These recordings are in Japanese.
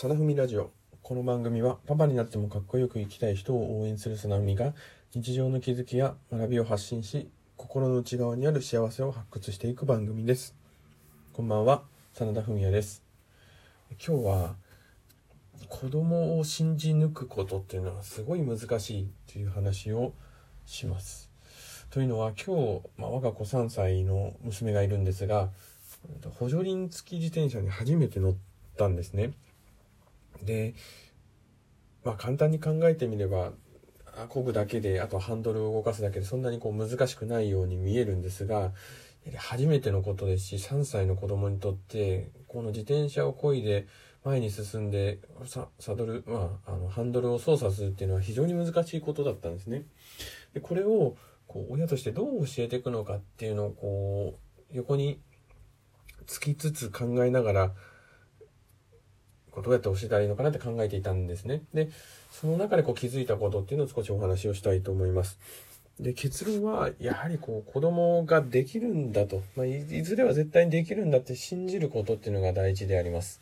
さなふみラジオ。この番組はパパになってもかっこよく生きたい人を応援するさなふみが日常の気づきや学びを発信し、心の内側にある幸せを発掘していく番組です。こんばんは、真田文也です。今日は子供を信じ抜くことっていうのはすごい難しいっていう話をします。というのは今日、まあ、我が子3歳の娘がいるんですが、補助輪付き自転車に初めて乗ったんですね。で、まあ簡単に考えてみれば、あ漕ぐだけで、あとハンドルを動かすだけでそんなにこう難しくないように見えるんですが、初めてのことですし、3歳の子供にとって、この自転車を漕いで前に進んで、ササドル、まあ、あの、ハンドルを操作するっていうのは非常に難しいことだったんですね。で、これを、こう、親としてどう教えていくのかっていうのを、こう、横につきつつ考えながら、こうどうやって教えたらいいのかなって考えていたんですね。で、その中でこう気づいたことっていうのを少しお話をしたいと思います。で、結論は、やはりこう子供ができるんだと、まあ、いずれは絶対にできるんだって信じることっていうのが大事であります。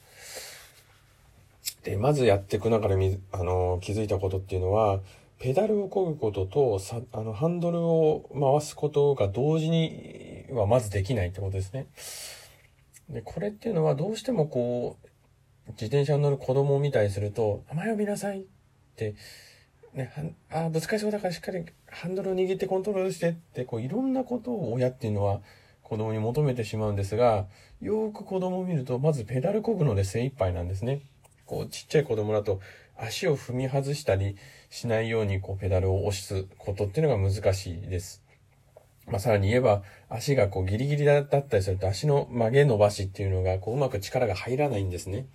で、まずやっていく中でみ、あの、気づいたことっていうのは、ペダルを漕ぐことと、さ、あの、ハンドルを回すことが同時にはまずできないってことですね。で、これっていうのはどうしてもこう、自転車に乗る子供を見たりすると、名前を見なさいって、ね、はあ、ぶつかりそうだからしっかりハンドルを握ってコントロールしてって、こう、いろんなことを親っていうのは子供に求めてしまうんですが、よーく子供を見ると、まずペダル漕ぐので精一杯なんですね。こう、ちっちゃい子供だと、足を踏み外したりしないように、こう、ペダルを押すことっていうのが難しいです。まあ、さらに言えば、足がこうギリギリだったりすると、足の曲げ伸ばしっていうのが、こう、うまく力が入らないんですね。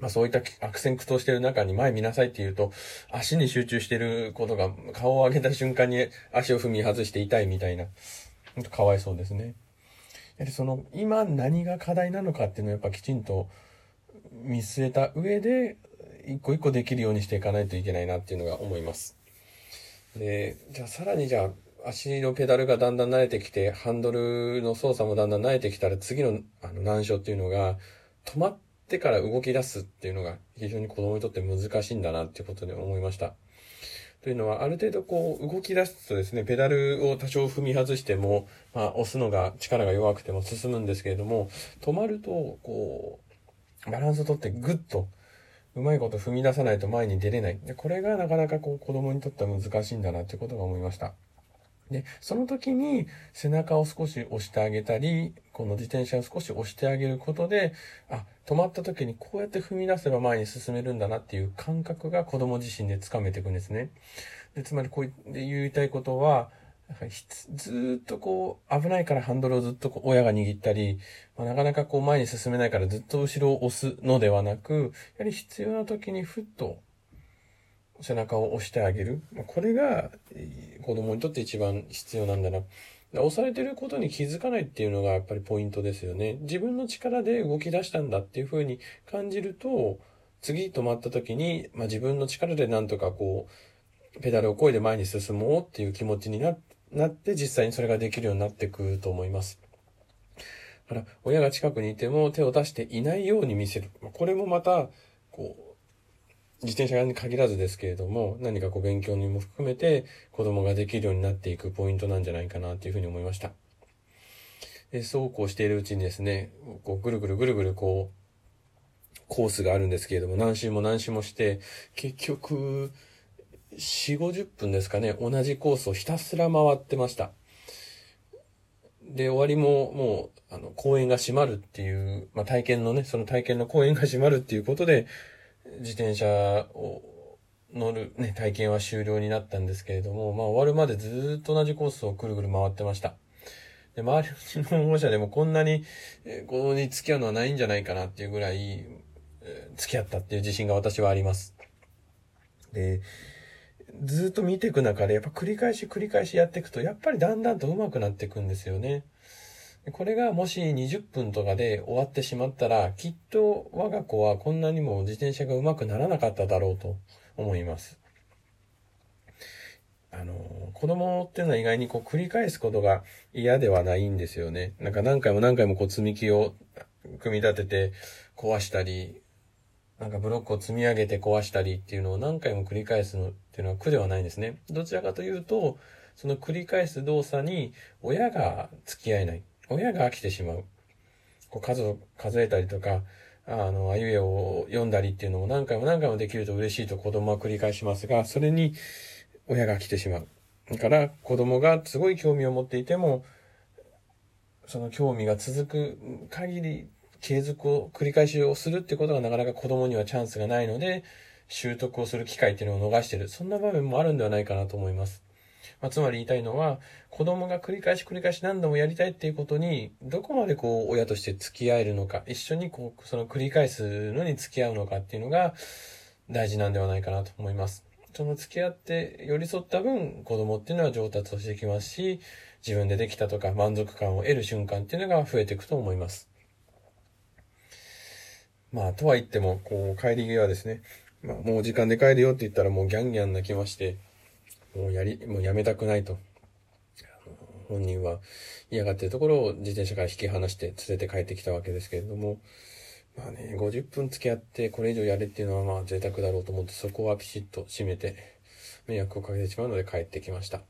まあ、そういった悪戦苦闘してる中に前見なさいって言うと、足に集中してることが、顔を上げた瞬間に足を踏み外して痛いみたいな、ほんとかわいそうですね。やはりその、今何が課題なのかっていうのをやっぱきちんと見据えた上で、一個一個できるようにしていかないといけないなっていうのが思います。で、じゃあさらにじゃあ、足のペダルがだんだん慣れてきて、ハンドルの操作もだんだん慣れてきたら、次のあの難所っていうのが、止まってから動き出すっていうのが非常に子供にとって難しいんだなっていうことで思いました。というのは、ある程度こう動き出すとですね、ペダルを多少踏み外しても、まあ押すのが力が弱くても進むんですけれども、止まると、こう、バランスをとってグッと、うまいこと踏み出さないと前に出れない。で、これがなかなかこう子供にとっては難しいんだなってことが思いました。で、その時に背中を少し押してあげたり、この自転車を少し押してあげることで、あ、止まった時にこうやって踏み出せば前に進めるんだなっていう感覚が子供自身でつかめていくんですね。で、つまりこう言いたいことは、ずっとこう、危ないからハンドルをずっと親が握ったり、まあ、なかなかこう前に進めないからずっと後ろを押すのではなく、やはり必要な時にふっと背中を押してあげる。これが子供にとって一番必要なんだな。押されてることに気づかないっていうのがやっぱりポイントですよね。自分の力で動き出したんだっていうふうに感じると、次止まった時に、まあ、自分の力でなんとかこう、ペダルを漕いで前に進もうっていう気持ちにななって実際にそれができるようになってくると思います。だから、親が近くにいても手を出していないように見せる。これもまた、こう、自転車に限らずですけれども、何かこう勉強にも含めて子供ができるようになっていくポイントなんじゃないかなというふうに思いました。でそうこうしているうちにですね、こうぐるぐるぐるぐるこう、コースがあるんですけれども、何周も何周もして、結局、4、50分ですかね、同じコースをひたすら回ってました。で、終わりももう、あの、公園が閉まるっていう、まあ、体験のね、その体験の公園が閉まるっていうことで、自転車を乗るね、体験は終了になったんですけれども、まあ終わるまでずっと同じコースをくるぐる回ってました。で、周りの保護者でもこんなに、えー、子供に付き合うのはないんじゃないかなっていうぐらい、えー、付き合ったっていう自信が私はあります。で、ずっと見ていく中で、やっぱ繰り返し繰り返しやっていくと、やっぱりだんだんと上手くなっていくんですよね。これがもし20分とかで終わってしまったら、きっと我が子はこんなにも自転車が上手くならなかっただろうと思います。あの、子供っていうのは意外にこう繰り返すことが嫌ではないんですよね。なんか何回も何回もこう積み木を組み立てて壊したり、なんかブロックを積み上げて壊したりっていうのを何回も繰り返すのっていうのは苦ではないんですね。どちらかというと、その繰り返す動作に親が付き合えない。親が飽きてしまう。こう数を数えたりとか、あの、あいうえを読んだりっていうのも何回も何回もできると嬉しいと子供は繰り返しますが、それに親が来てしまう。だから子供がすごい興味を持っていても、その興味が続く限り継続を繰り返しをするってことがなかなか子供にはチャンスがないので、習得をする機会っていうのを逃してる。そんな場面もあるんではないかなと思います。まあ、つまり言いたいのは、子供が繰り返し繰り返し何度もやりたいっていうことに、どこまでこう、親として付き合えるのか、一緒にこう、その繰り返すのに付き合うのかっていうのが大事なんではないかなと思います。その付き合って寄り添った分、子供っていうのは上達をしてきますし、自分でできたとか満足感を得る瞬間っていうのが増えていくと思います。まあ、とは言っても、こう、帰り際ですね。まあ、もう時間で帰るよって言ったらもうギャンギャン泣きまして、もうやり、もうやめたくないと。本人は嫌がってるところを自転車から引き離して連れて帰ってきたわけですけれども、まあね、50分付き合ってこれ以上やれっていうのはまあ贅沢だろうと思ってそこはピシッと締めて迷惑をかけてしまうので帰ってきました。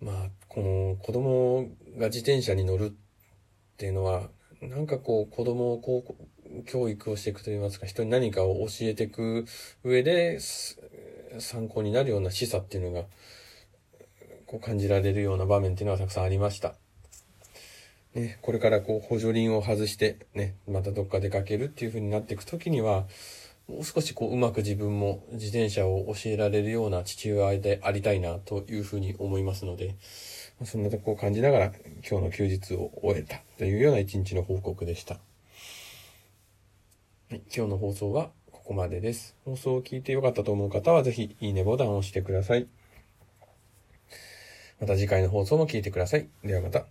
まあ、この子供が自転車に乗るっていうのは、なんかこう子供をこう教育をしていくといいますか、人に何かを教えていく上で、参考になるような示唆っていうのが、こう感じられるような場面っていうのはたくさんありました。ね、これからこう補助輪を外してね、またどっか出かけるっていう風になっていくときには、もう少しこううまく自分も自転車を教えられるような父親でありたいなというふうに思いますので、そんなとこを感じながら今日の休日を終えたというような一日の報告でした。はい、今日の放送はここまでです。放送を聞いてよかったと思う方はぜひいいねボタンを押してください。また次回の放送も聞いてください。ではまた。